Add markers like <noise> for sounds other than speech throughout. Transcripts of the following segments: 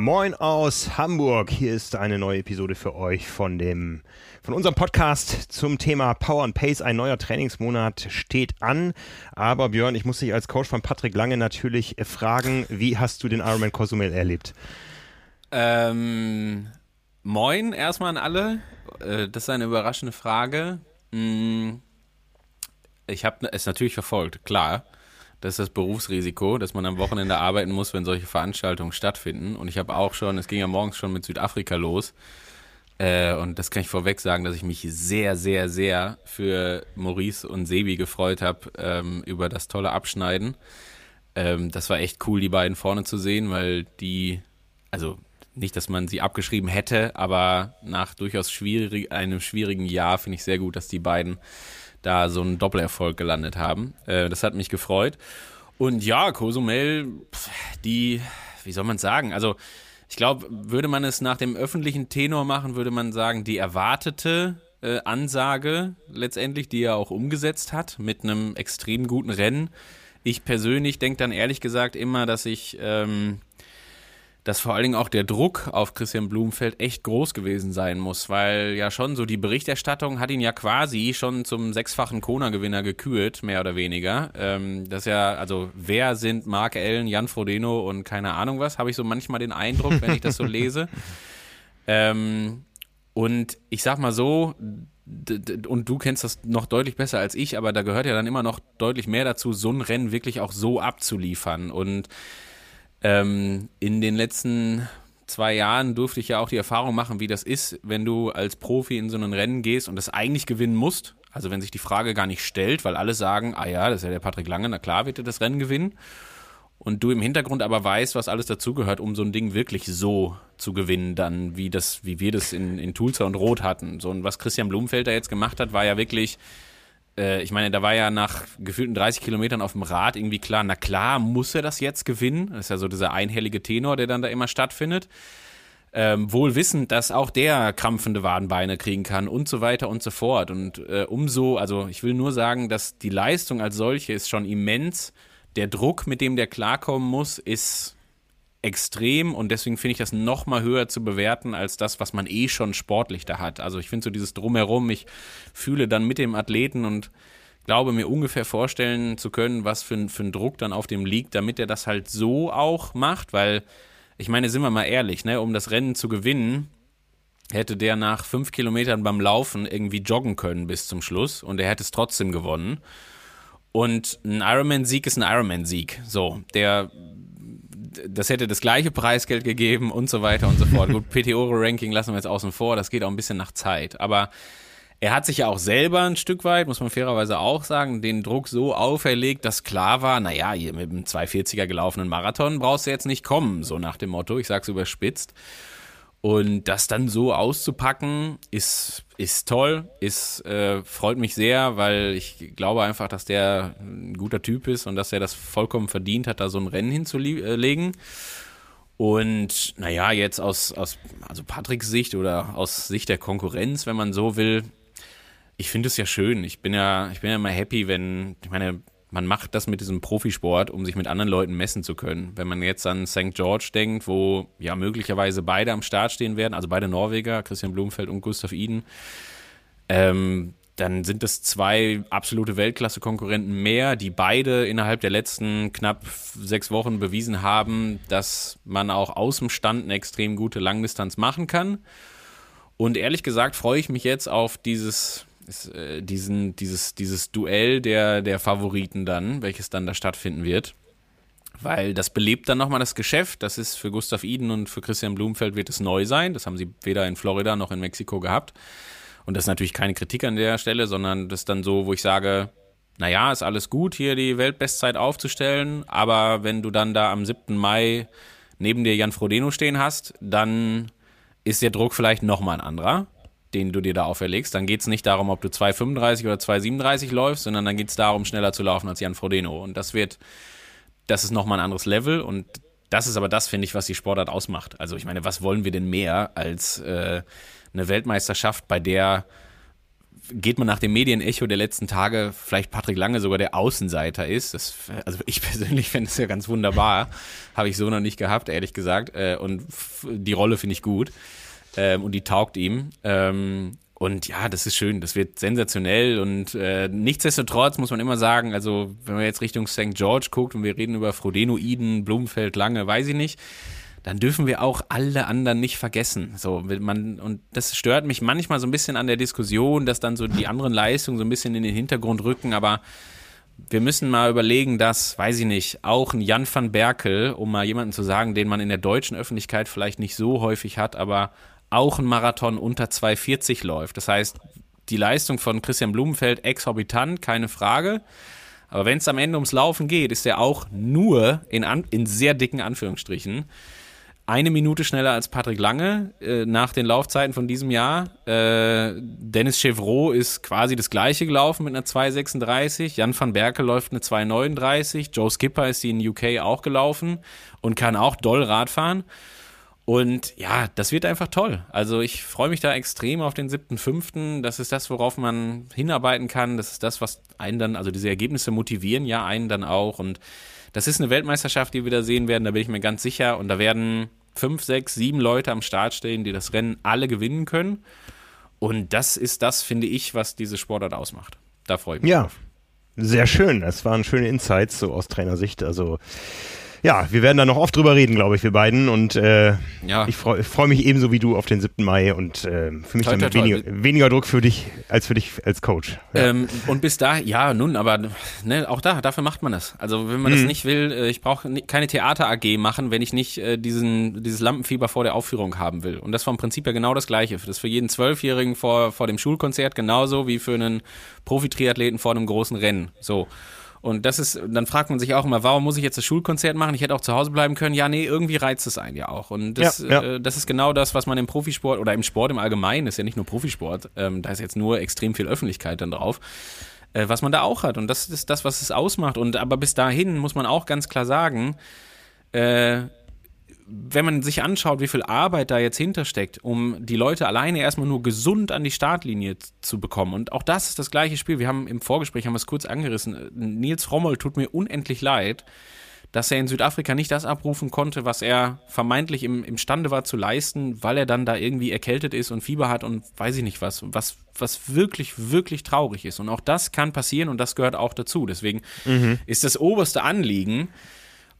Moin aus Hamburg. Hier ist eine neue Episode für euch von dem von unserem Podcast zum Thema Power and Pace. Ein neuer Trainingsmonat steht an. Aber Björn, ich muss dich als Coach von Patrick Lange natürlich fragen, wie hast du den Ironman Cozumel erlebt? Ähm, moin erstmal an alle. Äh, das ist eine überraschende Frage. Hm, Ich habe es natürlich verfolgt, klar. Das ist das Berufsrisiko, dass man am Wochenende arbeiten muss, wenn solche Veranstaltungen stattfinden. Und ich habe auch schon, es ging ja morgens schon mit Südafrika los. Äh, und das kann ich vorweg sagen, dass ich mich sehr, sehr, sehr für Maurice und Sebi gefreut habe ähm, über das tolle Abschneiden. Ähm, das war echt cool, die beiden vorne zu sehen, weil die, also nicht, dass man sie abgeschrieben hätte, aber nach durchaus schwierig, einem schwierigen Jahr finde ich sehr gut, dass die beiden da so einen Doppelerfolg gelandet haben. Äh, das hat mich gefreut. Und ja, Cozumel, die, wie soll man sagen, also ich glaube, würde man es nach dem öffentlichen Tenor machen, würde man sagen, die erwartete äh, Ansage letztendlich, die er auch umgesetzt hat mit einem extrem guten Rennen. Ich persönlich denke dann ehrlich gesagt immer, dass ich, ähm, dass vor allen Dingen auch der Druck auf Christian Blumenfeld echt groß gewesen sein muss, weil ja schon so die Berichterstattung hat ihn ja quasi schon zum sechsfachen Kona-Gewinner gekürt, mehr oder weniger. Ähm, das ja, also wer sind Mark Allen, Jan Frodeno und keine Ahnung was, habe ich so manchmal den Eindruck, wenn ich das so lese. <laughs> Ähm, und ich sag mal so, und du kennst das noch deutlich besser als ich, aber da gehört ja dann immer noch deutlich mehr dazu, so ein Rennen wirklich auch so abzuliefern. Und ähm, in den letzten zwei Jahren durfte ich ja auch die Erfahrung machen, wie das ist, wenn du als Profi in so ein Rennen gehst und das eigentlich gewinnen musst. Also wenn sich die Frage gar nicht stellt, weil alle sagen, ah ja, das ist ja der Patrick Lange, na klar wird er das Rennen gewinnen. Und du im Hintergrund aber weißt, was alles dazugehört, um so ein Ding wirklich so zu gewinnen, dann wie das, wie wir das in, in Tulsa und Rot hatten. So und was Christian Blumenfeld da jetzt gemacht hat, war ja wirklich, äh, ich meine, da war ja nach gefühlten 30 Kilometern auf dem Rad irgendwie klar, na klar, muss er das jetzt gewinnen? Das ist ja so dieser einhellige Tenor, der dann da immer stattfindet. Ähm, wohl wissend, dass auch der krampfende Wadenbeine kriegen kann und so weiter und so fort. Und äh, umso, also ich will nur sagen, dass die Leistung als solche ist schon immens. Der Druck, mit dem der klarkommen muss, ist extrem und deswegen finde ich das noch mal höher zu bewerten als das, was man eh schon sportlich da hat. Also ich finde so dieses Drumherum, ich fühle dann mit dem Athleten und glaube mir ungefähr vorstellen zu können, was für, für ein Druck dann auf dem liegt, damit er das halt so auch macht, weil ich meine, sind wir mal ehrlich, ne, um das Rennen zu gewinnen, hätte der nach fünf Kilometern beim Laufen irgendwie joggen können bis zum Schluss und er hätte es trotzdem gewonnen. Und ein Ironman-Sieg ist ein Ironman-Sieg. So, der, das hätte das gleiche Preisgeld gegeben und so weiter und so fort. Gut, <laughs> PTO-Ranking lassen wir jetzt außen vor, das geht auch ein bisschen nach Zeit. Aber er hat sich ja auch selber ein Stück weit, muss man fairerweise auch sagen, den Druck so auferlegt, dass klar war, naja, hier mit einem 240er gelaufenen Marathon brauchst du jetzt nicht kommen, so nach dem Motto, ich sag's überspitzt. Und das dann so auszupacken, ist, ist toll, ist, äh, freut mich sehr, weil ich glaube einfach, dass der ein guter Typ ist und dass er das vollkommen verdient hat, da so ein Rennen hinzulegen. Und naja, jetzt aus, aus also Patricks Sicht oder aus Sicht der Konkurrenz, wenn man so will, ich finde es ja schön. Ich bin ja, ich bin ja immer happy, wenn, ich meine, man macht das mit diesem Profisport, um sich mit anderen Leuten messen zu können. Wenn man jetzt an St. George denkt, wo ja möglicherweise beide am Start stehen werden, also beide Norweger, Christian Blumenfeld und Gustav Iden, ähm, dann sind es zwei absolute Weltklasse-Konkurrenten mehr, die beide innerhalb der letzten knapp sechs Wochen bewiesen haben, dass man auch aus dem Stand eine extrem gute Langdistanz machen kann. Und ehrlich gesagt freue ich mich jetzt auf dieses, äh, diesen, dieses, dieses Duell der, der Favoriten dann, welches dann da stattfinden wird. Weil das belebt dann nochmal das Geschäft. Das ist für Gustav Iden und für Christian Blumenfeld wird es neu sein. Das haben sie weder in Florida noch in Mexiko gehabt. Und das ist natürlich keine Kritik an der Stelle, sondern das ist dann so, wo ich sage, naja, ist alles gut, hier die Weltbestzeit aufzustellen, aber wenn du dann da am 7. Mai neben dir Jan Frodeno stehen hast, dann ist der Druck vielleicht nochmal ein anderer, den du dir da auferlegst. Dann geht es nicht darum, ob du 2,35 oder 2,37 läufst, sondern dann geht es darum, schneller zu laufen als Jan Frodeno. Und das wird, das ist nochmal ein anderes Level und das ist aber das, finde ich, was die Sportart ausmacht. Also ich meine, was wollen wir denn mehr als äh, eine Weltmeisterschaft, bei der geht man nach dem Medienecho der letzten Tage vielleicht Patrick Lange sogar der Außenseiter ist. Das, also ich <laughs> persönlich fände es ja ganz wunderbar. Habe ich so noch nicht gehabt, ehrlich gesagt. Äh, und die Rolle finde ich gut. Ähm, und die taugt ihm. Ähm, und ja, das ist schön, das wird sensationell und äh, nichtsdestotrotz muss man immer sagen, also wenn man jetzt Richtung St. George guckt und wir reden über Frodeno, Eden, Blumenfeld, Lange, weiß ich nicht, dann dürfen wir auch alle anderen nicht vergessen. So, man, und das stört mich manchmal so ein bisschen an der Diskussion, dass dann so die anderen Leistungen so ein bisschen in den Hintergrund rücken, aber wir müssen mal überlegen, dass, weiß ich nicht, auch ein Jan van Berkel, um mal jemanden zu sagen, den man in der deutschen Öffentlichkeit vielleicht nicht so häufig hat, aber auch ein Marathon unter 2,40 läuft. Das heißt, die Leistung von Christian Blumenfeld exorbitant, keine Frage. Aber wenn es am Ende ums Laufen geht, ist er auch nur in, an, in sehr dicken Anführungsstrichen eine Minute schneller als Patrick Lange äh, nach den Laufzeiten von diesem Jahr. Äh, Dennis Chevrolet ist quasi das gleiche gelaufen mit einer 2,36. Jan van Berkel läuft eine 2,39. Joe Skipper ist die in UK auch gelaufen und kann auch doll Rad fahren. Und ja, das wird einfach toll. Also ich freue mich da extrem auf den 7.5. Das ist das, worauf man hinarbeiten kann. Das ist das, was einen dann, also diese Ergebnisse motivieren ja einen dann auch. Und das ist eine Weltmeisterschaft, die wir da sehen werden, da bin ich mir ganz sicher. Und da werden fünf, sechs, sieben Leute am Start stehen, die das Rennen alle gewinnen können. Und das ist das, finde ich, was diese Sportart ausmacht. Da freue ich mich ja. drauf. Sehr schön. Das waren schöne Insights so aus Trainersicht. Also ja, wir werden da noch oft drüber reden, glaube ich, wir beiden. Und äh, ja. ich freue freu mich ebenso wie du auf den 7. Mai und äh, für mich toi, dann toi, weniger, toi. weniger, Druck für dich als für dich als Coach. Ja. Ähm, und bis da, ja, nun, aber ne, auch da, dafür macht man das. Also wenn man mhm. das nicht will, äh, ich brauche keine Theater-AG machen, wenn ich nicht äh, diesen, dieses Lampenfieber vor der Aufführung haben will. Und das vom Prinzip ja genau das Gleiche. Das ist für jeden Zwölfjährigen vor, vor dem Schulkonzert genauso wie für einen Profi-Triathleten vor einem großen Rennen. So. Und das ist, dann fragt man sich auch immer, warum muss ich jetzt das Schulkonzert machen? Ich hätte auch zu Hause bleiben können. Ja, nee, irgendwie reizt es einen ja auch. Und das, ja, ja. Äh, das ist genau das, was man im Profisport oder im Sport im Allgemeinen, ist ja nicht nur Profisport, ähm, da ist jetzt nur extrem viel Öffentlichkeit dann drauf, äh, was man da auch hat. Und das ist das, was es ausmacht. Und aber bis dahin muss man auch ganz klar sagen, äh, wenn man sich anschaut, wie viel Arbeit da jetzt hintersteckt, um die Leute alleine erstmal nur gesund an die Startlinie zu bekommen. Und auch das ist das gleiche Spiel. Wir haben im Vorgespräch haben wir es kurz angerissen. Nils Frommel tut mir unendlich leid, dass er in Südafrika nicht das abrufen konnte, was er vermeintlich im, imstande war zu leisten, weil er dann da irgendwie erkältet ist und Fieber hat und weiß ich nicht was, was, was wirklich, wirklich traurig ist. Und auch das kann passieren und das gehört auch dazu. Deswegen mhm. ist das oberste Anliegen,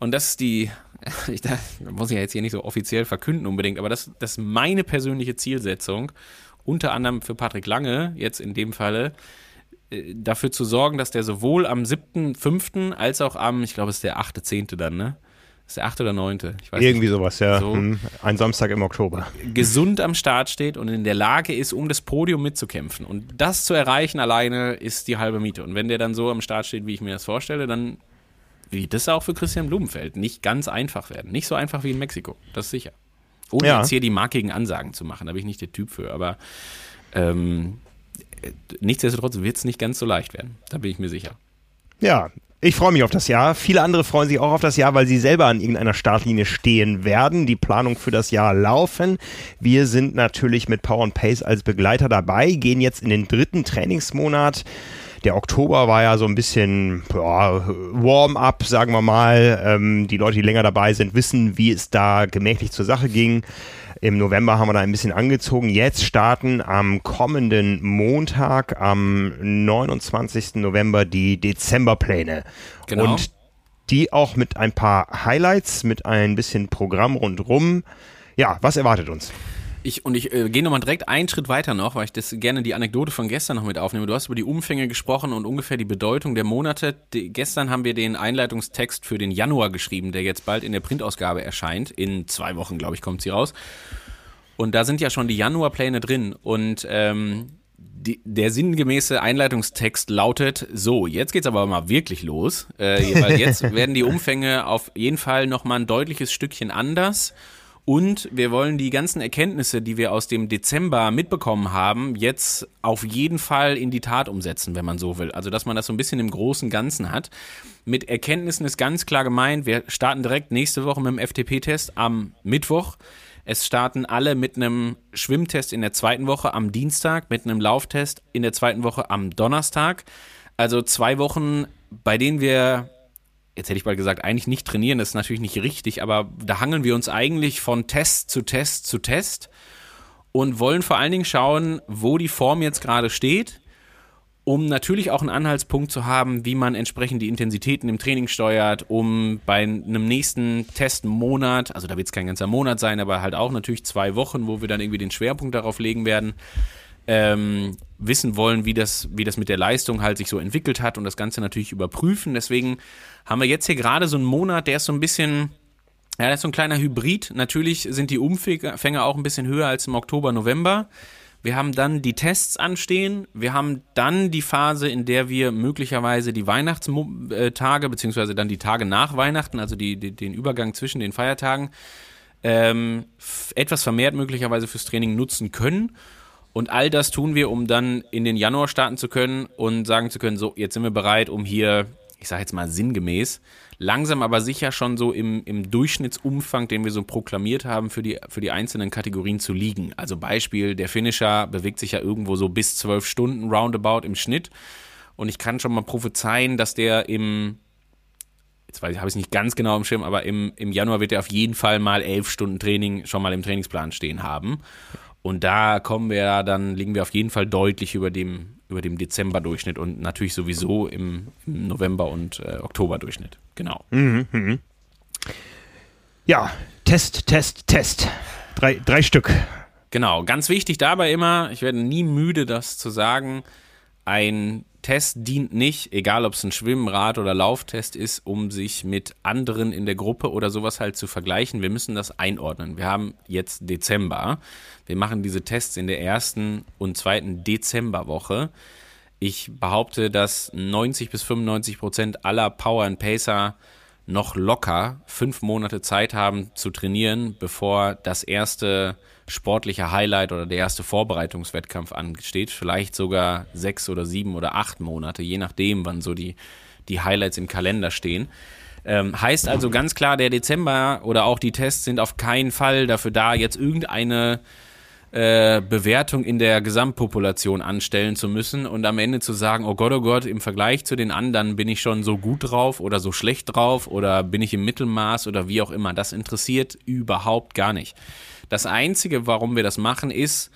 und das ist die <laughs> ich, das muss ich ja jetzt hier nicht so offiziell verkünden unbedingt, aber das, das ist meine persönliche Zielsetzung, unter anderem für Patrick Lange, jetzt in dem Falle, äh, dafür zu sorgen, dass der sowohl am 7.5. als auch am, ich glaube, es ist der 8.10. dann, ne? ist der 8. oder 9. Ich weiß Irgendwie nicht. sowas, ja. So, hm. Ein Samstag im Oktober. Gesund am Start steht und in der Lage ist, um das Podium mitzukämpfen. Und das zu erreichen alleine ist die halbe Miete. Und wenn der dann so am Start steht, wie ich mir das vorstelle, dann wird das auch für Christian Blumenfeld nicht ganz einfach werden. Nicht so einfach wie in Mexiko, das ist sicher. Ohne ja. jetzt hier die markigen Ansagen zu machen, da bin ich nicht der Typ für, aber ähm, nichtsdestotrotz wird es nicht ganz so leicht werden, da bin ich mir sicher. Ja, ich freue mich auf das Jahr. Viele andere freuen sich auch auf das Jahr, weil sie selber an irgendeiner Startlinie stehen werden. Die Planung für das Jahr laufen. Wir sind natürlich mit Power and Pace als Begleiter dabei, gehen jetzt in den dritten Trainingsmonat. Der Oktober war ja so ein bisschen ja, Warm-up, sagen wir mal. Ähm, die Leute, die länger dabei sind, wissen, wie es da gemächlich zur Sache ging. Im November haben wir da ein bisschen angezogen. Jetzt starten am kommenden Montag, am 29. November, die Dezemberpläne. Genau. Und die auch mit ein paar Highlights, mit ein bisschen Programm rundrum. Ja, was erwartet uns? Ich, und ich äh, gehe nochmal direkt einen Schritt weiter noch, weil ich das gerne die Anekdote von gestern noch mit aufnehme. Du hast über die Umfänge gesprochen und ungefähr die Bedeutung der Monate. Die, gestern haben wir den Einleitungstext für den Januar geschrieben, der jetzt bald in der Printausgabe erscheint. In zwei Wochen, glaube ich, kommt sie raus. Und da sind ja schon die Januarpläne drin. Und ähm, die, der sinngemäße Einleitungstext lautet: So, jetzt geht's aber mal wirklich los. Äh, weil <laughs> jetzt werden die Umfänge auf jeden Fall nochmal ein deutliches Stückchen anders. Und wir wollen die ganzen Erkenntnisse, die wir aus dem Dezember mitbekommen haben, jetzt auf jeden Fall in die Tat umsetzen, wenn man so will. Also, dass man das so ein bisschen im großen Ganzen hat. Mit Erkenntnissen ist ganz klar gemeint, wir starten direkt nächste Woche mit dem FTP-Test am Mittwoch. Es starten alle mit einem Schwimmtest in der zweiten Woche am Dienstag, mit einem Lauftest in der zweiten Woche am Donnerstag. Also zwei Wochen, bei denen wir jetzt hätte ich mal gesagt, eigentlich nicht trainieren, das ist natürlich nicht richtig, aber da hangeln wir uns eigentlich von Test zu Test zu Test und wollen vor allen Dingen schauen, wo die Form jetzt gerade steht, um natürlich auch einen Anhaltspunkt zu haben, wie man entsprechend die Intensitäten im Training steuert, um bei einem nächsten Testmonat, also da wird es kein ganzer Monat sein, aber halt auch natürlich zwei Wochen, wo wir dann irgendwie den Schwerpunkt darauf legen werden, ähm, wissen wollen, wie das, wie das mit der Leistung halt sich so entwickelt hat und das Ganze natürlich überprüfen. Deswegen haben wir jetzt hier gerade so einen Monat, der ist so ein bisschen, ja, der ist so ein kleiner Hybrid. Natürlich sind die Umfänge auch ein bisschen höher als im Oktober, November. Wir haben dann die Tests anstehen. Wir haben dann die Phase, in der wir möglicherweise die Weihnachtstage, beziehungsweise dann die Tage nach Weihnachten, also die, die den Übergang zwischen den Feiertagen, ähm, etwas vermehrt möglicherweise fürs Training nutzen können. Und all das tun wir, um dann in den Januar starten zu können und sagen zu können, so, jetzt sind wir bereit, um hier, ich sage jetzt mal sinngemäß, langsam aber sicher schon so im, im Durchschnittsumfang, den wir so proklamiert haben, für die, für die einzelnen Kategorien zu liegen. Also Beispiel, der Finisher bewegt sich ja irgendwo so bis zwölf Stunden roundabout im Schnitt. Und ich kann schon mal prophezeien, dass der im jetzt habe ich es nicht ganz genau im Schirm, aber im, im Januar wird er auf jeden Fall mal elf Stunden Training schon mal im Trainingsplan stehen haben. Und da kommen wir dann, liegen wir auf jeden Fall deutlich über dem, über dem Dezember-Durchschnitt und natürlich sowieso im, im November- und äh, Oktober-Durchschnitt. Genau. Mhm, mh. Ja, Test, Test, Test. Drei, drei Stück. Genau, ganz wichtig dabei immer, ich werde nie müde, das zu sagen, ein Test dient nicht, egal ob es ein Schwimmen-, Rad- oder Lauftest ist, um sich mit anderen in der Gruppe oder sowas halt zu vergleichen. Wir müssen das einordnen. Wir haben jetzt Dezember. Wir machen diese Tests in der ersten und zweiten Dezemberwoche. Ich behaupte, dass 90 bis 95 Prozent aller Power and Pacer noch locker fünf Monate Zeit haben zu trainieren, bevor das erste sportliche Highlight oder der erste Vorbereitungswettkampf ansteht. Vielleicht sogar sechs oder sieben oder acht Monate, je nachdem, wann so die, die Highlights im Kalender stehen. Ähm, heißt also ganz klar, der Dezember oder auch die Tests sind auf keinen Fall dafür da, jetzt irgendeine äh, Bewertung in der Gesamtpopulation anstellen zu müssen und am Ende zu sagen, oh Gott, oh Gott, im Vergleich zu den anderen bin ich schon so gut drauf oder so schlecht drauf oder bin ich im Mittelmaß oder wie auch immer. Das interessiert überhaupt gar nicht. Das Einzige, warum wir das machen, ist,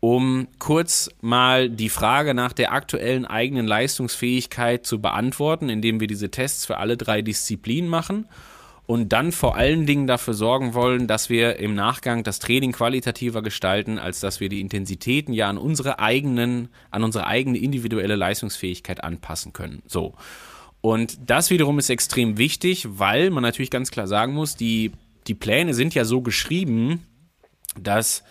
um kurz mal die Frage nach der aktuellen eigenen Leistungsfähigkeit zu beantworten, indem wir diese Tests für alle drei Disziplinen machen und dann vor allen Dingen dafür sorgen wollen, dass wir im Nachgang das Training qualitativer gestalten, als dass wir die Intensitäten ja an unsere eigenen, an unsere eigene individuelle Leistungsfähigkeit anpassen können. So. Und das wiederum ist extrem wichtig, weil man natürlich ganz klar sagen muss, die, die Pläne sind ja so geschrieben, dass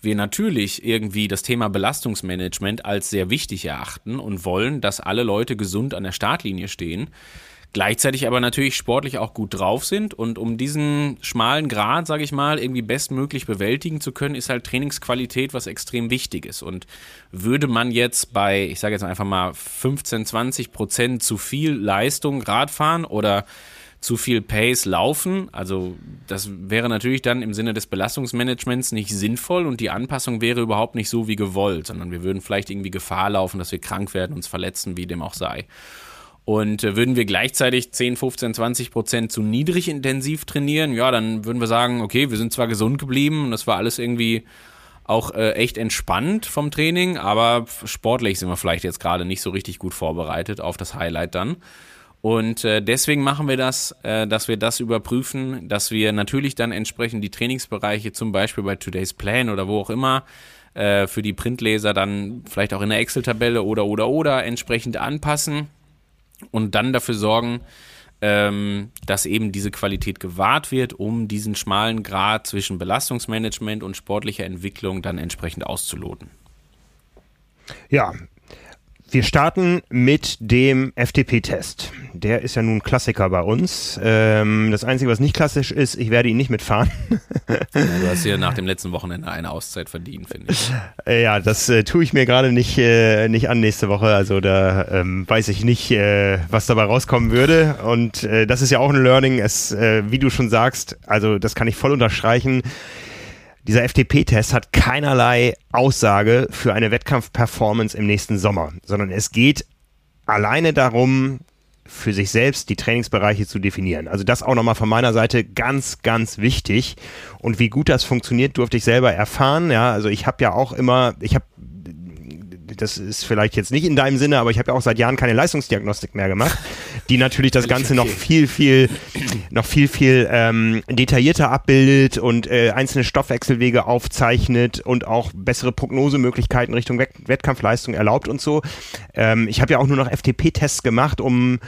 wir natürlich irgendwie das Thema Belastungsmanagement als sehr wichtig erachten und wollen, dass alle Leute gesund an der Startlinie stehen gleichzeitig aber natürlich sportlich auch gut drauf sind. Und um diesen schmalen Grad, sage ich mal, irgendwie bestmöglich bewältigen zu können, ist halt Trainingsqualität was extrem wichtig ist. Und würde man jetzt bei, ich sage jetzt einfach mal 15, 20 Prozent zu viel Leistung Radfahren oder zu viel Pace laufen. Also das wäre natürlich dann im Sinne des Belastungsmanagements nicht sinnvoll und die Anpassung wäre überhaupt nicht so wie gewollt, sondern wir würden vielleicht irgendwie Gefahr laufen, dass wir krank werden, uns verletzen, wie dem auch sei. Und äh, würden wir gleichzeitig 10, 15, 20 Prozent zu niedrig intensiv trainieren, ja, dann würden wir sagen, okay, wir sind zwar gesund geblieben und das war alles irgendwie auch äh, echt entspannt vom Training, aber sportlich sind wir vielleicht jetzt gerade nicht so richtig gut vorbereitet auf das Highlight dann. Und äh, deswegen machen wir das, äh, dass wir das überprüfen, dass wir natürlich dann entsprechend die Trainingsbereiche, zum Beispiel bei Today's Plan oder wo auch immer, äh, für die Printleser dann vielleicht auch in der Excel-Tabelle oder oder oder entsprechend anpassen und dann dafür sorgen, ähm, dass eben diese Qualität gewahrt wird, um diesen schmalen Grad zwischen Belastungsmanagement und sportlicher Entwicklung dann entsprechend auszuloten. Ja, wir starten mit dem FTP-Test. Der ist ja nun Klassiker bei uns. Ähm, das Einzige, was nicht klassisch ist, ich werde ihn nicht mitfahren. ja, du hast hier nach dem letzten Wochenende eine Auszeit verdient, finde ich. Äh, ja, das äh, tue ich mir gerade nicht, äh, nicht an nächste Woche. Also da ähm, weiß ich nicht, äh, was dabei rauskommen würde. Und äh, das ist ja auch ein Learning. Es, äh, wie du schon sagst, also das kann ich voll unterstreichen dieser FTP-Test hat keinerlei Aussage für eine Wettkampfperformance im nächsten Sommer, sondern es geht alleine darum, für sich selbst die Trainingsbereiche zu definieren. Also das auch nochmal von meiner Seite ganz, ganz wichtig. Und wie gut das funktioniert, durfte ich selber erfahren. Ja, also ich habe ja auch immer, ich habe das ist vielleicht jetzt nicht in deinem Sinne, aber ich habe ja auch seit Jahren keine Leistungsdiagnostik mehr gemacht, die natürlich das Ganze noch viel, viel, noch viel, viel ähm, detaillierter abbildet und äh, einzelne Stoffwechselwege aufzeichnet und auch bessere Prognosemöglichkeiten Richtung Wettkampfleistung erlaubt und so. Ähm, ich habe ja auch nur noch FTP-Tests gemacht, um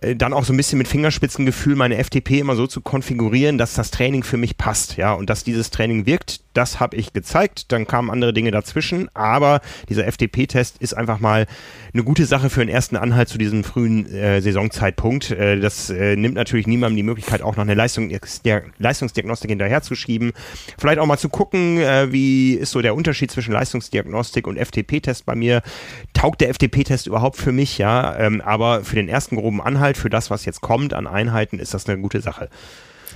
äh, dann auch so ein bisschen mit Fingerspitzengefühl meine FTP immer so zu konfigurieren, dass das Training für mich passt, ja, und dass dieses Training wirkt, das habe ich gezeigt, dann kamen andere Dinge dazwischen, aber dieser FTP-Test ist einfach mal eine gute Sache für den ersten Anhalt zu diesem frühen äh, Saisonzeitpunkt. Äh, das äh, nimmt natürlich niemandem die Möglichkeit, auch noch eine Leistung, der Leistungsdiagnostik hinterherzuschieben. Vielleicht auch mal zu gucken, äh, wie ist so der Unterschied zwischen Leistungsdiagnostik und FTP-Test bei mir. Taugt der FTP-Test überhaupt für mich, ja, ähm, aber für den ersten groben Anhalt, für das, was jetzt kommt an Einheiten, ist das eine gute Sache.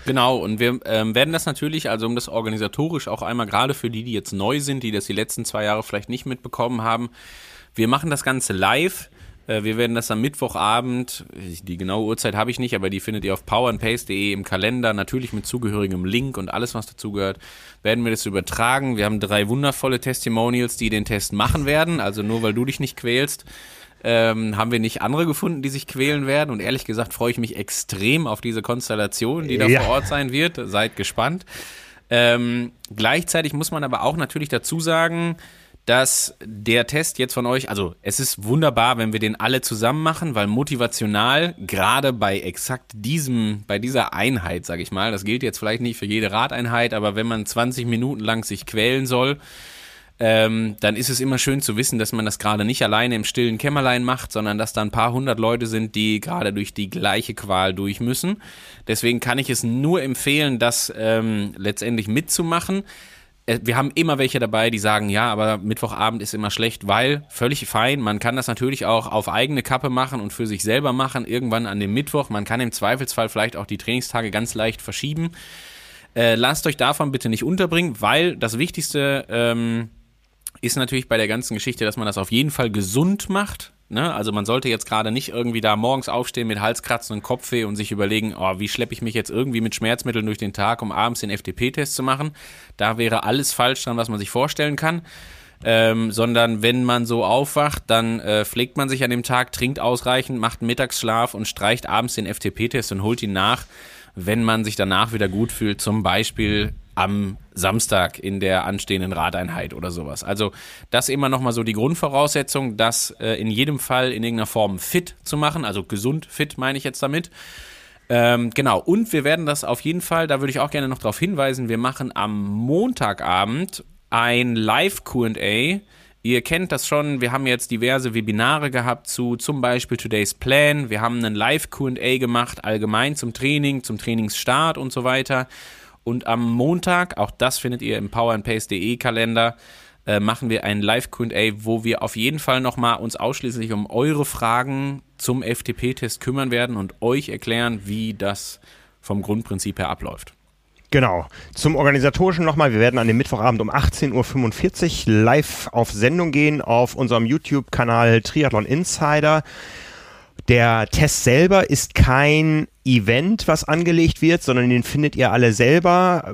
Genau, und wir ähm, werden das natürlich, also um das organisatorisch auch einmal gerade für die, die jetzt neu sind, die das die letzten zwei Jahre vielleicht nicht mitbekommen haben, wir machen das Ganze live. Äh, wir werden das am Mittwochabend, die genaue Uhrzeit habe ich nicht, aber die findet ihr auf powerandpace.de im Kalender, natürlich mit zugehörigem Link und alles, was dazugehört, werden wir das übertragen. Wir haben drei wundervolle Testimonials, die den Test machen werden, also nur weil du dich nicht quälst ähm, haben wir nicht andere gefunden, die sich quälen werden. Und ehrlich gesagt freue ich mich extrem auf diese Konstellation, die da ja. vor Ort sein wird. Seid gespannt. Ähm, gleichzeitig muss man aber auch natürlich dazu sagen, dass der Test jetzt von euch, also es ist wunderbar, wenn wir den alle zusammen machen, weil motivational, gerade bei exakt diesem, bei dieser Einheit, sage ich mal, das gilt jetzt vielleicht nicht für jede Radeinheit, aber wenn man 20 Minuten lang sich quälen soll, ähm, dann ist es immer schön zu wissen, dass man das gerade nicht alleine im stillen Kämmerlein macht, sondern dass da ein paar hundert Leute sind, die gerade durch die gleiche Qual durch müssen. Deswegen kann ich es nur empfehlen, das ähm, letztendlich mitzumachen. Äh, wir haben immer welche dabei, die sagen, ja, aber Mittwochabend ist immer schlecht, weil völlig fein. Man kann das natürlich auch auf eigene Kappe machen und für sich selber machen, irgendwann an dem Mittwoch. Man kann im Zweifelsfall vielleicht auch die Trainingstage ganz leicht verschieben. Äh, lasst euch davon bitte nicht unterbringen, weil das Wichtigste ähm, ist natürlich bei der ganzen Geschichte, dass man das auf jeden Fall gesund macht. Ne? Also man sollte jetzt gerade nicht irgendwie da morgens aufstehen mit Halskratzen und Kopfweh und sich überlegen, oh, wie schleppe ich mich jetzt irgendwie mit Schmerzmitteln durch den Tag, um abends den FTP-Test zu machen. Da wäre alles falsch dran, was man sich vorstellen kann. Ähm, sondern wenn man so aufwacht, dann äh, pflegt man sich an dem Tag, trinkt ausreichend, macht einen Mittagsschlaf und streicht abends den FTP-Test und holt ihn nach, wenn man sich danach wieder gut fühlt. Zum Beispiel am Samstag in der anstehenden Radeinheit oder sowas. Also das immer nochmal so die Grundvoraussetzung, das äh, in jedem Fall in irgendeiner Form fit zu machen, also gesund fit meine ich jetzt damit. Ähm, genau, und wir werden das auf jeden Fall, da würde ich auch gerne noch darauf hinweisen, wir machen am Montagabend ein Live-QA. Ihr kennt das schon, wir haben jetzt diverse Webinare gehabt zu zum Beispiel Today's Plan. Wir haben einen Live-QA gemacht, allgemein zum Training, zum Trainingsstart und so weiter. Und am Montag, auch das findet ihr im powerandpace.de Kalender, äh, machen wir ein Live-QA, wo wir auf jeden Fall nochmal uns ausschließlich um eure Fragen zum FTP-Test kümmern werden und euch erklären, wie das vom Grundprinzip her abläuft. Genau. Zum Organisatorischen nochmal. Wir werden an dem Mittwochabend um 18.45 Uhr live auf Sendung gehen auf unserem YouTube-Kanal Triathlon Insider. Der Test selber ist kein Event, was angelegt wird, sondern den findet ihr alle selber.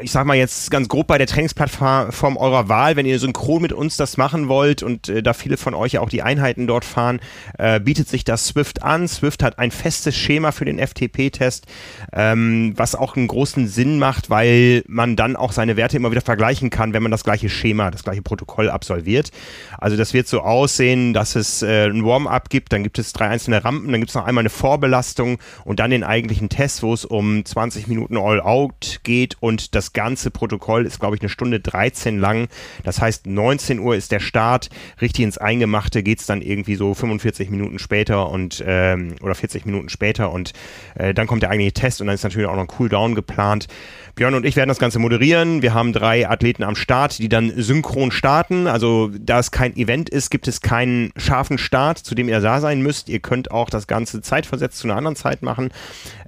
Ich sag mal jetzt ganz grob bei der Trainingsplattform eurer Wahl, wenn ihr synchron mit uns das machen wollt und äh, da viele von euch ja auch die Einheiten dort fahren, äh, bietet sich das Swift an. Swift hat ein festes Schema für den FTP-Test, ähm, was auch einen großen Sinn macht, weil man dann auch seine Werte immer wieder vergleichen kann, wenn man das gleiche Schema, das gleiche Protokoll absolviert. Also das wird so aussehen, dass es äh, ein Warm-up gibt, dann gibt es drei einzelne Rampen, dann gibt es noch einmal eine Vorbelastung und dann den eigentlichen Test, wo es um 20 Minuten All-Out geht und das ganze Protokoll ist, glaube ich, eine Stunde 13 lang. Das heißt, 19 Uhr ist der Start, richtig ins Eingemachte geht es dann irgendwie so 45 Minuten später und ähm, oder 40 Minuten später und äh, dann kommt der eigentliche Test und dann ist natürlich auch noch ein Cooldown geplant. Björn und ich werden das Ganze moderieren. Wir haben drei Athleten am Start, die dann synchron starten. Also da es kein Event ist, gibt es keinen scharfen Start, zu dem ihr da sein müsst. Ihr könnt auch das Ganze zeitversetzt zu einer anderen Zeit machen.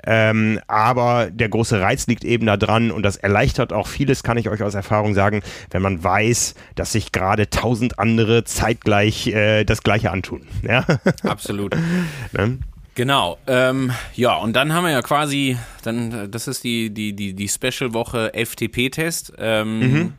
Ähm, aber der große Reiz liegt eben da dran und das erleichtert auch vieles, kann ich euch aus Erfahrung sagen, wenn man weiß, dass sich gerade tausend andere zeitgleich äh, das Gleiche antun. Ja? <laughs> Absolut. ne? Genau. Ähm, ja, und dann haben wir ja quasi, dann, das ist die, die, die, die Special-Woche FTP-Test. Ähm, mhm.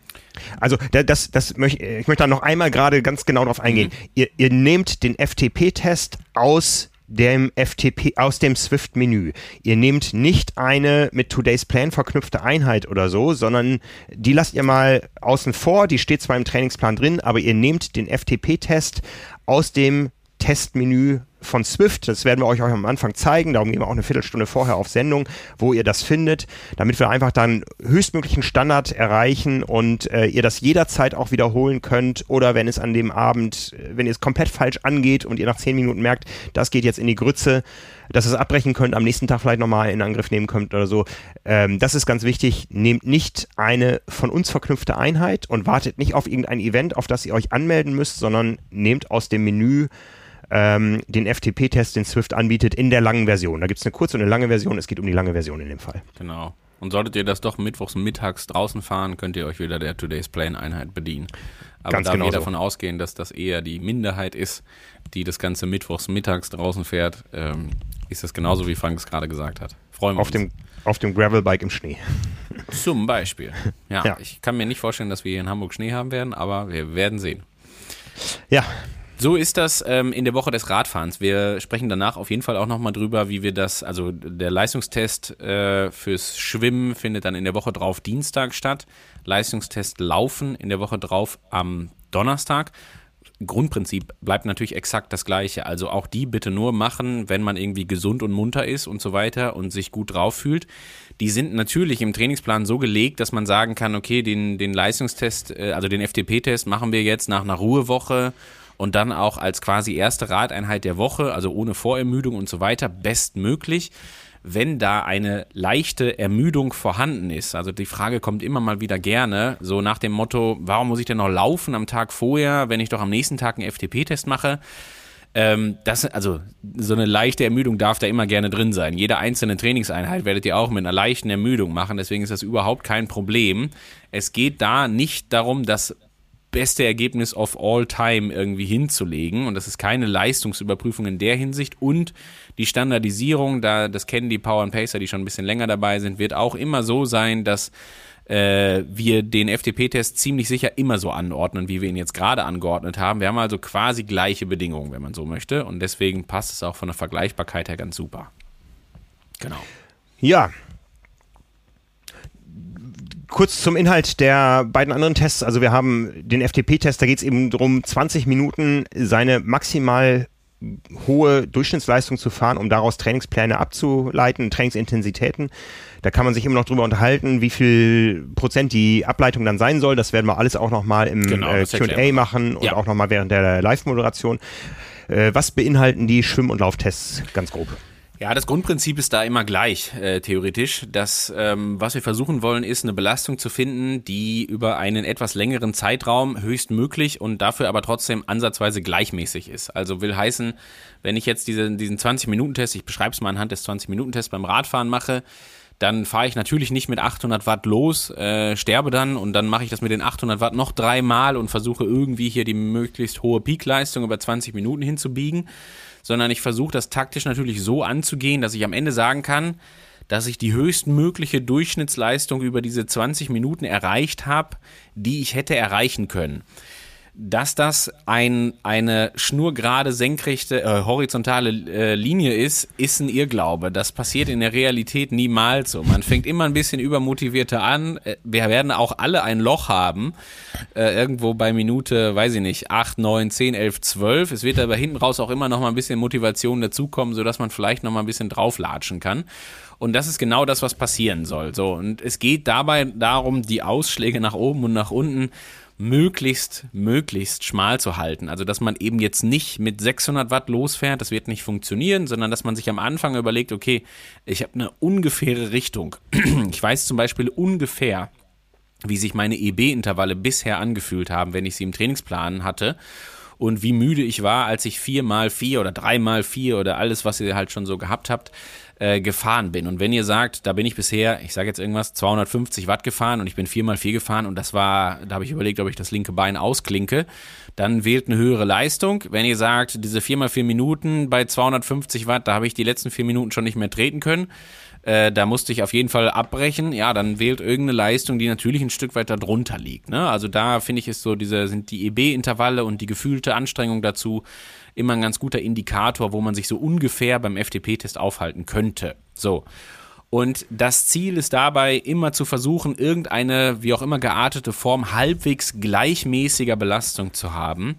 Also das, das möchte ich möchte da noch einmal gerade ganz genau drauf eingehen. Mhm. Ihr, ihr nehmt den FTP-Test aus dem FTP aus dem Swift-Menü. Ihr nehmt nicht eine mit Today's Plan verknüpfte Einheit oder so, sondern die lasst ihr mal außen vor. Die steht zwar im Trainingsplan drin, aber ihr nehmt den FTP-Test aus dem Testmenü von Swift. Das werden wir euch auch am Anfang zeigen. Darum gehen wir auch eine Viertelstunde vorher auf Sendung, wo ihr das findet, damit wir einfach dann höchstmöglichen Standard erreichen und äh, ihr das jederzeit auch wiederholen könnt. Oder wenn es an dem Abend, äh, wenn ihr es komplett falsch angeht und ihr nach zehn Minuten merkt, das geht jetzt in die Grütze, dass ihr es abbrechen könnt, am nächsten Tag vielleicht nochmal in Angriff nehmen könnt oder so. Ähm, das ist ganz wichtig. Nehmt nicht eine von uns verknüpfte Einheit und wartet nicht auf irgendein Event, auf das ihr euch anmelden müsst, sondern nehmt aus dem Menü ähm, den FTP-Test, den Swift anbietet, in der langen Version. Da gibt es eine kurze und eine lange Version. Es geht um die lange Version in dem Fall. Genau. Und solltet ihr das doch mittwochs mittags draußen fahren, könnt ihr euch wieder der Today's Plane-Einheit bedienen. Aber Ganz da genau wir davon ausgehen, dass das eher die Minderheit ist, die das Ganze mittwochs mittags draußen fährt, ähm, ist das genauso, wie Frank es gerade gesagt hat. Freuen wir auf uns. Dem, auf dem Gravelbike im Schnee. Zum Beispiel. Ja, ja, ich kann mir nicht vorstellen, dass wir hier in Hamburg Schnee haben werden, aber wir werden sehen. Ja, so ist das ähm, in der Woche des Radfahrens. Wir sprechen danach auf jeden Fall auch nochmal drüber, wie wir das, also der Leistungstest äh, fürs Schwimmen findet dann in der Woche drauf Dienstag statt. Leistungstest Laufen in der Woche drauf am Donnerstag. Grundprinzip bleibt natürlich exakt das gleiche. Also auch die bitte nur machen, wenn man irgendwie gesund und munter ist und so weiter und sich gut drauf fühlt. Die sind natürlich im Trainingsplan so gelegt, dass man sagen kann, okay, den, den Leistungstest, äh, also den FTP-Test machen wir jetzt nach einer Ruhewoche und dann auch als quasi erste Radeinheit der Woche, also ohne Vorermüdung und so weiter, bestmöglich. Wenn da eine leichte Ermüdung vorhanden ist, also die Frage kommt immer mal wieder gerne, so nach dem Motto, warum muss ich denn noch laufen am Tag vorher, wenn ich doch am nächsten Tag einen FTP-Test mache? Ähm, das, also so eine leichte Ermüdung darf da immer gerne drin sein. Jede einzelne Trainingseinheit werdet ihr auch mit einer leichten Ermüdung machen, deswegen ist das überhaupt kein Problem. Es geht da nicht darum, dass beste Ergebnis of all time irgendwie hinzulegen. Und das ist keine Leistungsüberprüfung in der Hinsicht. Und die Standardisierung, da, das kennen die Power and Pacer, die schon ein bisschen länger dabei sind, wird auch immer so sein, dass äh, wir den FTP-Test ziemlich sicher immer so anordnen, wie wir ihn jetzt gerade angeordnet haben. Wir haben also quasi gleiche Bedingungen, wenn man so möchte. Und deswegen passt es auch von der Vergleichbarkeit her ganz super. Genau. Ja, kurz zum Inhalt der beiden anderen Tests. Also wir haben den FTP-Test, da geht es eben darum, 20 Minuten seine maximal hohe Durchschnittsleistung zu fahren, um daraus Trainingspläne abzuleiten, Trainingsintensitäten. Da kann man sich immer noch drüber unterhalten, wie viel Prozent die Ableitung dann sein soll. Das werden wir alles auch nochmal im genau, äh, Q&A machen und ja. auch nochmal während der Live-Moderation. Äh, was beinhalten die Schwimm- und Lauftests ganz grob? Ja, das Grundprinzip ist da immer gleich, äh, theoretisch. Das, ähm, was wir versuchen wollen, ist eine Belastung zu finden, die über einen etwas längeren Zeitraum höchstmöglich und dafür aber trotzdem ansatzweise gleichmäßig ist. Also will heißen, wenn ich jetzt diese, diesen 20-Minuten-Test, ich beschreibe es mal anhand des 20-Minuten-Tests beim Radfahren mache, dann fahre ich natürlich nicht mit 800 Watt los, äh, sterbe dann und dann mache ich das mit den 800 Watt noch dreimal und versuche irgendwie hier die möglichst hohe Peakleistung über 20 Minuten hinzubiegen, sondern ich versuche das taktisch natürlich so anzugehen, dass ich am Ende sagen kann, dass ich die höchstmögliche Durchschnittsleistung über diese 20 Minuten erreicht habe, die ich hätte erreichen können dass das ein, eine schnurgerade, senkrechte, äh, horizontale äh, Linie ist, ist ein Irrglaube. Das passiert in der Realität niemals so. Man fängt immer ein bisschen übermotivierter an. Äh, wir werden auch alle ein Loch haben, äh, irgendwo bei Minute, weiß ich nicht, 8, 9, 10, 11, 12. Es wird aber hinten raus auch immer noch mal ein bisschen Motivation dazukommen, sodass man vielleicht noch mal ein bisschen drauflatschen kann. Und das ist genau das, was passieren soll. So. Und es geht dabei darum, die Ausschläge nach oben und nach unten möglichst, möglichst schmal zu halten. Also, dass man eben jetzt nicht mit 600 Watt losfährt, das wird nicht funktionieren, sondern dass man sich am Anfang überlegt, okay, ich habe eine ungefähre Richtung. <clears throat> Ich weiß zum Beispiel ungefähr, wie sich meine EB-Intervalle bisher angefühlt haben, wenn ich sie im Trainingsplan hatte und wie müde ich war, als ich vier mal vier oder drei mal vier oder alles, was ihr halt schon so gehabt habt, äh, gefahren bin. Und wenn ihr sagt, da bin ich bisher, ich sage jetzt irgendwas, 250 Watt gefahren und ich bin 4x4 gefahren und das war, da habe ich überlegt, ob ich das linke Bein ausklinke, dann wählt eine höhere Leistung. Wenn ihr sagt, diese 4x4 Minuten bei 250 Watt, da habe ich die letzten vier Minuten schon nicht mehr treten können, äh, da musste ich auf jeden Fall abbrechen, ja, dann wählt irgendeine Leistung, die natürlich ein Stück weiter drunter liegt. Ne? Also da finde ich es so, diese sind die EB-Intervalle und die gefühlte Anstrengung dazu immer ein ganz guter Indikator, wo man sich so ungefähr beim FTP-Test aufhalten könnte. So. Und das Ziel ist dabei, immer zu versuchen, irgendeine, wie auch immer geartete Form halbwegs gleichmäßiger Belastung zu haben.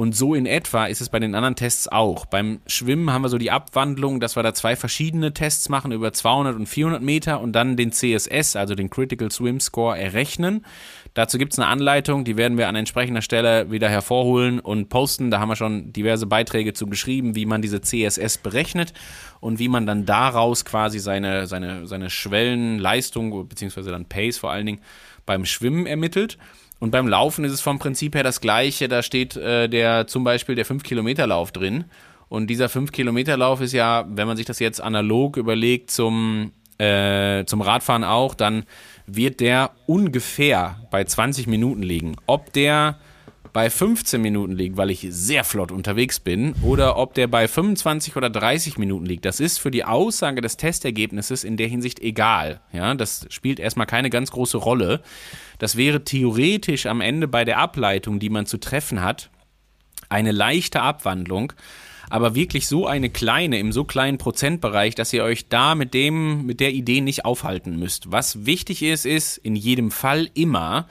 Und so in etwa ist es bei den anderen Tests auch. Beim Schwimmen haben wir so die Abwandlung, dass wir da zwei verschiedene Tests machen über 200 und 400 Meter und dann den CSS, also den Critical Swim Score, errechnen. Dazu gibt es eine Anleitung, die werden wir an entsprechender Stelle wieder hervorholen und posten. Da haben wir schon diverse Beiträge zu geschrieben, wie man diese CSS berechnet und wie man dann daraus quasi seine, seine, seine Schwellenleistung, beziehungsweise dann Pace vor allen Dingen beim Schwimmen ermittelt. Und beim Laufen ist es vom Prinzip her das gleiche. Da steht äh, der zum Beispiel der 5-Kilometer-Lauf drin. Und dieser 5-Kilometer-Lauf ist ja, wenn man sich das jetzt analog überlegt zum, äh, zum Radfahren auch, dann wird der ungefähr bei 20 Minuten liegen. Ob der bei 15 Minuten liegt, weil ich sehr flott unterwegs bin, oder ob der bei 25 oder 30 Minuten liegt. Das ist für die Aussage des Testergebnisses in der Hinsicht egal. Ja, das spielt erstmal keine ganz große Rolle. Das wäre theoretisch am Ende bei der Ableitung, die man zu treffen hat, eine leichte Abwandlung aber wirklich so eine kleine, im so kleinen Prozentbereich, dass ihr euch da mit dem, mit der Idee nicht aufhalten müsst. Was wichtig ist, ist in jedem Fall immer,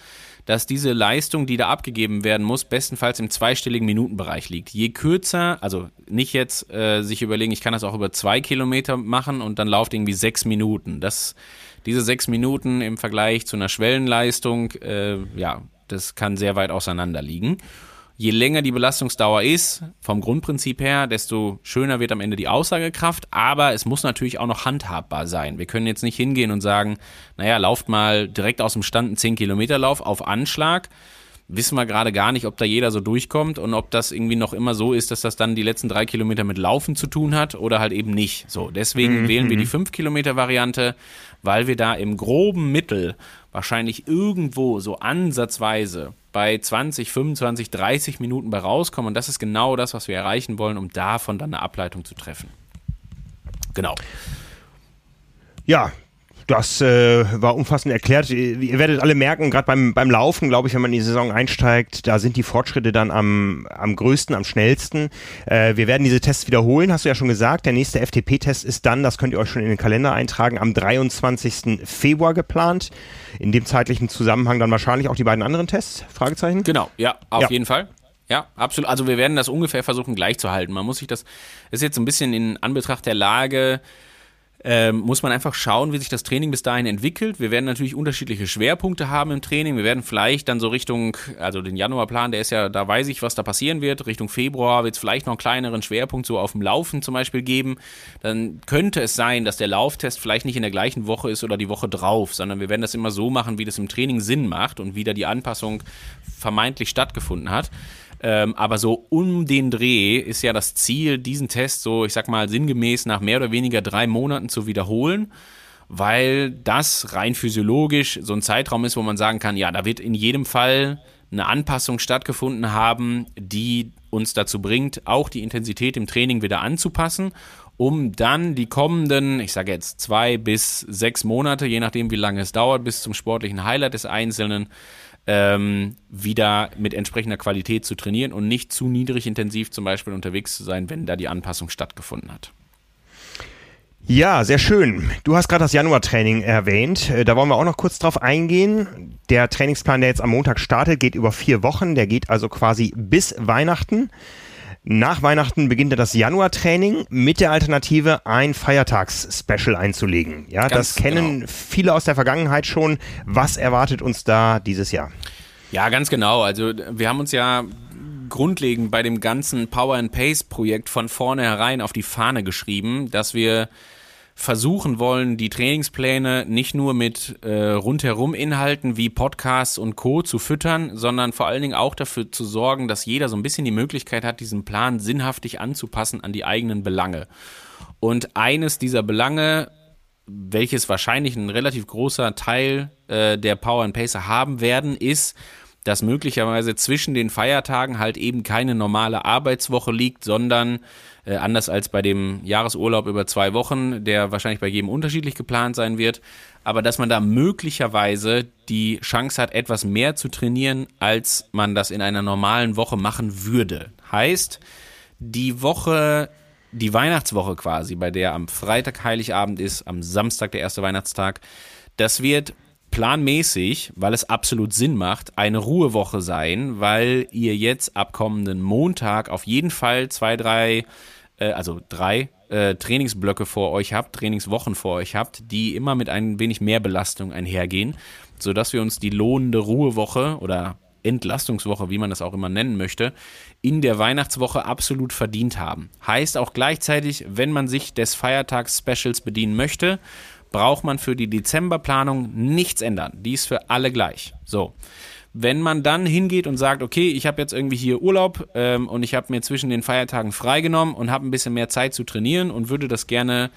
dass diese Leistung, die da abgegeben werden muss, bestenfalls im zweistelligen Minutenbereich liegt. Je kürzer, also nicht jetzt äh, sich überlegen, ich kann das auch über zwei Kilometer machen und dann lauft irgendwie sechs Minuten. Das, diese sechs Minuten im Vergleich zu einer Schwellenleistung, äh, ja, das kann sehr weit auseinander liegen je länger die Belastungsdauer ist, vom Grundprinzip her, desto schöner wird am Ende die Aussagekraft. Aber es muss natürlich auch noch handhabbar sein. Wir können jetzt nicht hingehen und sagen, naja, lauft mal direkt aus dem Stand einen 10-Kilometer-Lauf auf Anschlag. Wissen wir gerade gar nicht, ob da jeder so durchkommt und ob das irgendwie noch immer so ist, dass das dann die letzten drei Kilometer mit Laufen zu tun hat oder halt eben nicht. So, deswegen mhm. wählen wir die 5-Kilometer-Variante, weil wir da im groben Mittel wahrscheinlich irgendwo so ansatzweise bei 20, 25, 30 Minuten bei rauskommen. Und das ist genau das, was wir erreichen wollen, um davon dann eine Ableitung zu treffen. Genau. Ja, das äh, war umfassend erklärt. Ihr werdet alle merken, gerade beim, beim Laufen, glaube ich, wenn man in die Saison einsteigt, da sind die Fortschritte dann am, am größten, am schnellsten. Äh, wir werden diese Tests wiederholen, hast du ja schon gesagt. Der nächste FTP-Test ist dann, das könnt ihr euch schon in den Kalender eintragen, am 23. Februar geplant. In dem zeitlichen Zusammenhang dann wahrscheinlich auch die beiden anderen Tests? Fragezeichen? Genau, ja, auf ja. jeden Fall. Ja, absolut. Also wir werden das ungefähr versuchen gleich zu halten. Man muss sich das, ist jetzt ein bisschen in Anbetracht der Lage, ähm, muss man einfach schauen, wie sich das Training bis dahin entwickelt. Wir werden natürlich unterschiedliche Schwerpunkte haben im Training. Wir werden vielleicht dann so Richtung, also den Januarplan, der ist ja, da weiß ich, was da passieren wird. Richtung Februar wird es vielleicht noch einen kleineren Schwerpunkt so auf dem Laufen zum Beispiel geben. Dann könnte es sein, dass der Lauftest vielleicht nicht in der gleichen Woche ist oder die Woche drauf, sondern wir werden das immer so machen, wie das im Training Sinn macht und wie da die Anpassung vermeintlich stattgefunden hat. Ähm, aber so um den Dreh ist ja das Ziel, diesen Test so, ich sag mal, sinngemäß nach mehr oder weniger drei Monaten zu wiederholen. weil das rein physiologisch so ein Zeitraum ist, wo man sagen kann, ja, da wird in jedem Fall eine Anpassung stattgefunden haben, die uns dazu bringt, auch die Intensität im Training wieder anzupassen, um dann die kommenden, ich sage jetzt zwei bis sechs Monate, je nachdem wie lange es dauert, bis zum sportlichen Highlight des Einzelnen, ähm, wieder mit entsprechender Qualität zu trainieren und nicht zu niedrig intensiv zum Beispiel unterwegs zu sein, wenn da die Anpassung stattgefunden hat. Ja, sehr schön. Du hast gerade das Januar-Training erwähnt. Äh, da wollen wir auch noch kurz drauf eingehen. Der Trainingsplan, der jetzt am Montag startet, geht über vier Wochen. Der geht also quasi bis Weihnachten. Nach Weihnachten beginnt das Januar-Training mit der Alternative, ein Feiertags-Special einzulegen. Ja, Ganz das kennen genau. viele aus der Vergangenheit schon. Was erwartet uns da dieses Jahr? Ja, ganz genau. Also wir haben uns ja grundlegend bei dem ganzen Power and Pace Projekt von vornherein auf die Fahne geschrieben, dass wir versuchen wollen, die Trainingspläne nicht nur mit äh, rundherum Inhalten wie Podcasts und Co. zu füttern, sondern vor allen Dingen auch dafür zu sorgen, dass jeder so ein bisschen die Möglichkeit hat, diesen Plan sinnhaftig anzupassen an die eigenen Belange. Und eines dieser Belange, welches wahrscheinlich ein relativ großer Teil äh, der Power and Pacer haben werden, ist, dass möglicherweise zwischen den Feiertagen halt eben keine normale Arbeitswoche liegt, sondern äh, anders als bei dem Jahresurlaub über zwei Wochen, der wahrscheinlich bei jedem unterschiedlich geplant sein wird, aber dass man da möglicherweise die Chance hat, etwas mehr zu trainieren, als man das in einer normalen Woche machen würde. Heißt, die Woche die Weihnachtswoche quasi, bei der am Freitag Heiligabend ist, am Samstag der erste Weihnachtstag, das wird planmäßig, weil es absolut Sinn macht, eine Ruhewoche sein, weil ihr jetzt ab kommenden Montag auf jeden Fall zwei, drei, äh, also drei äh, Trainingsblöcke vor euch habt, Trainingswochen vor euch habt, die immer mit ein wenig mehr Belastung einhergehen, sodass wir uns die lohnende Ruhewoche oder Entlastungswoche, wie man das auch immer nennen möchte, in der Weihnachtswoche absolut verdient haben. Heißt auch gleichzeitig, wenn man sich des Feiertags-Specials bedienen möchte, braucht man für die Dezemberplanung nichts ändern. Die ist für alle gleich. So. Wenn man dann hingeht und sagt, okay, ich habe jetzt irgendwie hier Urlaub ähm, und ich habe mir zwischen den Feiertagen freigenommen und habe ein bisschen mehr Zeit zu trainieren und würde das gerne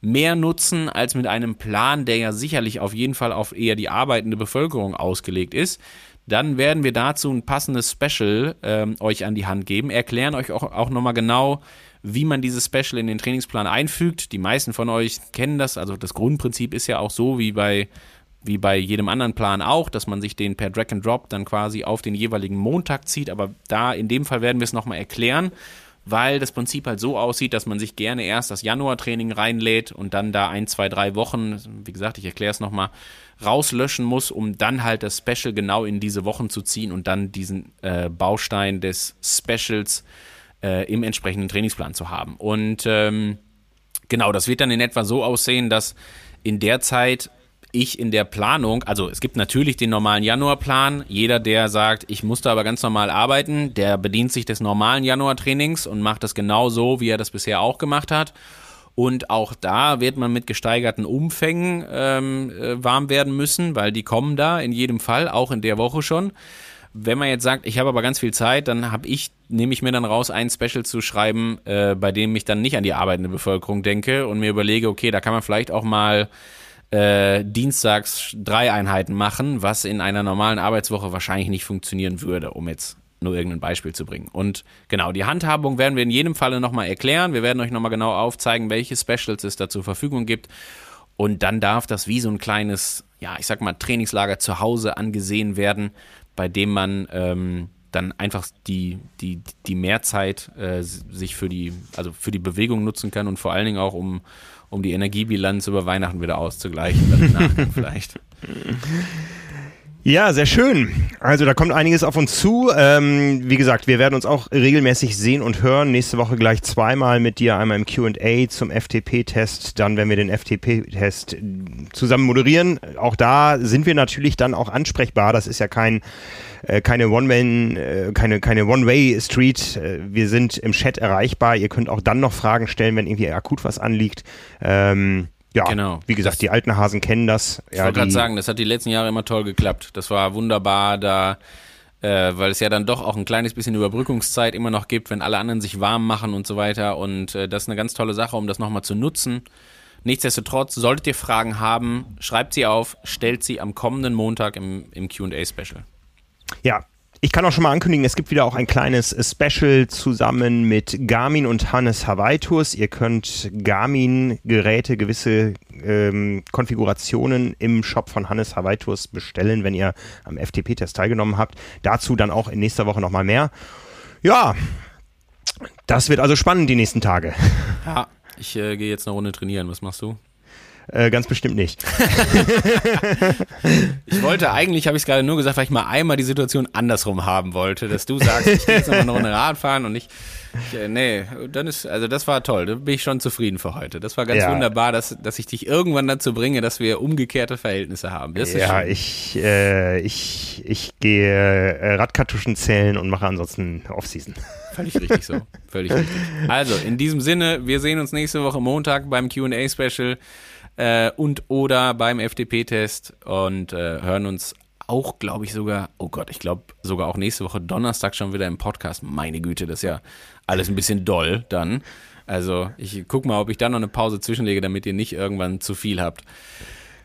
mehr nutzen als mit einem Plan, der ja sicherlich auf jeden Fall auf eher die arbeitende Bevölkerung ausgelegt ist, dann werden wir dazu ein passendes Special ähm, euch an die Hand geben, erklären euch auch, auch nochmal genau, wie man dieses Special in den Trainingsplan einfügt. Die meisten von euch kennen das. Also das Grundprinzip ist ja auch so wie bei, wie bei jedem anderen Plan auch, dass man sich den per Drag and Drop dann quasi auf den jeweiligen Montag zieht. Aber da in dem Fall werden wir es nochmal erklären, weil das Prinzip halt so aussieht, dass man sich gerne erst das Januar-Training reinlädt und dann da ein, zwei, drei Wochen, wie gesagt, ich erkläre es nochmal, rauslöschen muss, um dann halt das Special genau in diese Wochen zu ziehen und dann diesen äh, Baustein des Specials äh, im entsprechenden Trainingsplan zu haben. Und ähm, genau, das wird dann in etwa so aussehen, dass in der Zeit ich in der Planung, also es gibt natürlich den normalen Januarplan. Jeder, der sagt, ich musste aber ganz normal arbeiten, der bedient sich des normalen Januartrainings und macht das genau so, wie er das bisher auch gemacht hat. Und auch da wird man mit gesteigerten Umfängen ähm, äh, warm werden müssen, weil die kommen da in jedem Fall, auch in der Woche schon. Wenn man jetzt sagt, ich habe aber ganz viel Zeit, dann habe ich, nehme ich mir dann raus, ein Special zu schreiben, äh, bei dem ich dann nicht an die arbeitende Bevölkerung denke und mir überlege, okay, da kann man vielleicht auch mal äh, dienstags drei Einheiten machen, was in einer normalen Arbeitswoche wahrscheinlich nicht funktionieren würde, um jetzt nur irgendein Beispiel zu bringen. Und genau, die Handhabung werden wir in jedem Falle nochmal erklären. Wir werden euch nochmal genau aufzeigen, welche Specials es da zur Verfügung gibt. Und dann darf das wie so ein kleines, ja, ich sag mal, Trainingslager zu Hause angesehen werden, bei dem man ähm, dann einfach die, die, die Mehrzeit äh, sich für die, also für die Bewegung nutzen kann und vor allen Dingen auch um, um die Energiebilanz über Weihnachten wieder auszugleichen. <laughs> vielleicht. Ja, sehr schön. Also da kommt einiges auf uns zu. Ähm, wie gesagt, wir werden uns auch regelmäßig sehen und hören. Nächste Woche gleich zweimal mit dir, einmal im QA zum FTP-Test, dann werden wir den FTP-Test zusammen moderieren. Auch da sind wir natürlich dann auch ansprechbar. Das ist ja kein äh, keine One-Man, äh, keine, keine One-Way-Street. Äh, wir sind im Chat erreichbar. Ihr könnt auch dann noch Fragen stellen, wenn irgendwie akut was anliegt. Ähm, ja, genau. wie gesagt, das, die alten Hasen kennen das. Ich ja, wollte gerade sagen, das hat die letzten Jahre immer toll geklappt. Das war wunderbar, da, äh, weil es ja dann doch auch ein kleines bisschen Überbrückungszeit immer noch gibt, wenn alle anderen sich warm machen und so weiter. Und äh, das ist eine ganz tolle Sache, um das nochmal zu nutzen. Nichtsdestotrotz, solltet ihr Fragen haben, schreibt sie auf, stellt sie am kommenden Montag im, im QA-Special. Ja, ich kann auch schon mal ankündigen, es gibt wieder auch ein kleines Special zusammen mit Garmin und Hannes Hawaitus. Ihr könnt Garmin-Geräte, gewisse ähm, Konfigurationen im Shop von Hannes Hawaitus bestellen, wenn ihr am FTP-Test teilgenommen habt. Dazu dann auch in nächster Woche nochmal mehr. Ja, das wird also spannend die nächsten Tage. Ja, ich äh, gehe jetzt eine Runde trainieren. Was machst du? Äh, ganz bestimmt nicht. <laughs> Ich wollte eigentlich, habe ich es gerade nur gesagt, weil ich mal einmal die Situation andersrum haben wollte, dass du sagst, ich gehe jetzt noch mal eine Runde Radfahren und ich, ich äh, nee, dann ist, also das war toll, da bin ich schon zufrieden für heute. Das war ganz Ja. wunderbar, dass, dass ich dich irgendwann dazu bringe, dass wir umgekehrte Verhältnisse haben. Das Ja, ich, äh, ich, ich gehe äh, Radkartuschen zählen und mache ansonsten Offseason. Völlig richtig so. Völlig richtig. Also, in diesem Sinne, wir sehen uns nächste Woche Montag beim QA-Special äh, und oder beim FDP-Test und äh, hören uns auch, glaube ich, sogar, oh Gott, ich glaube sogar auch nächste Woche Donnerstag schon wieder im Podcast. Meine Güte, das ist ja alles ein bisschen doll dann. Also, ich guck mal, ob ich da noch eine Pause zwischenlege, damit ihr nicht irgendwann zu viel habt.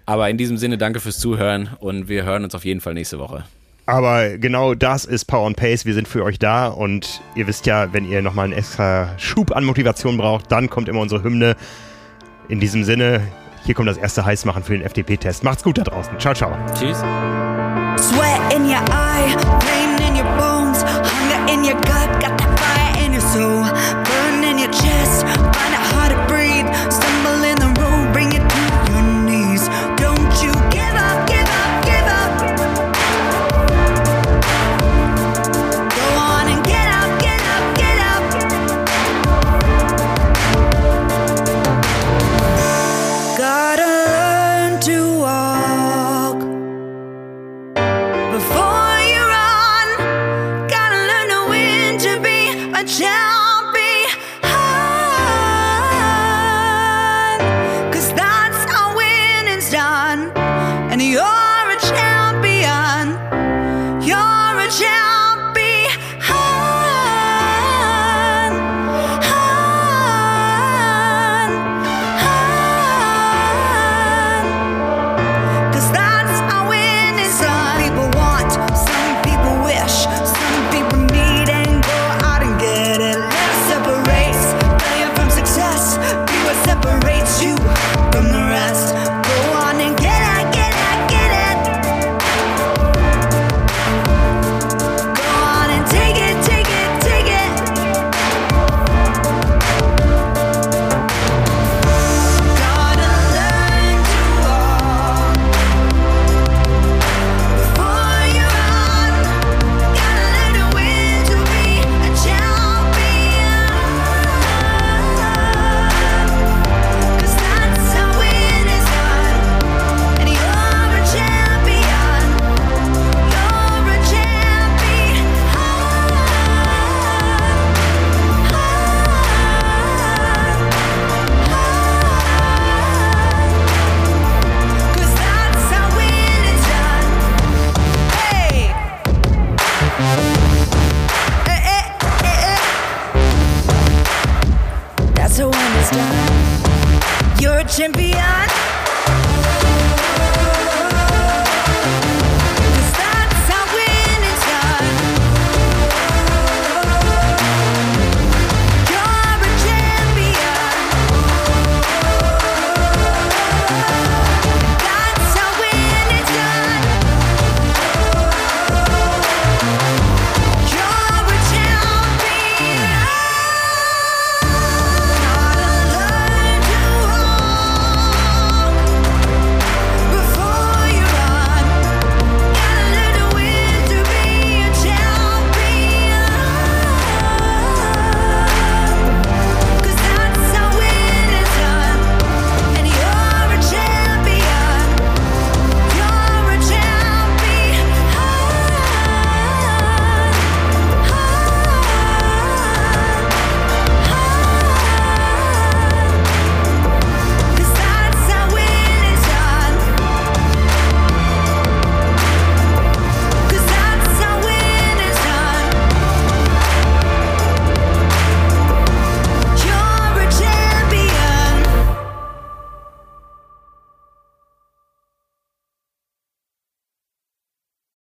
Aber in diesem Sinne, danke fürs Zuhören und wir hören uns auf jeden Fall nächste Woche. Aber genau das ist Power and Pace. Wir sind für euch da und ihr wisst ja, wenn ihr nochmal einen extra Schub an Motivation braucht, dann kommt immer unsere Hymne. In diesem Sinne, hier kommt das erste Heißmachen für den FDP-Test. Macht's gut da draußen. Ciao, ciao. Tschüss. Sweat in your eye, pain in your bones,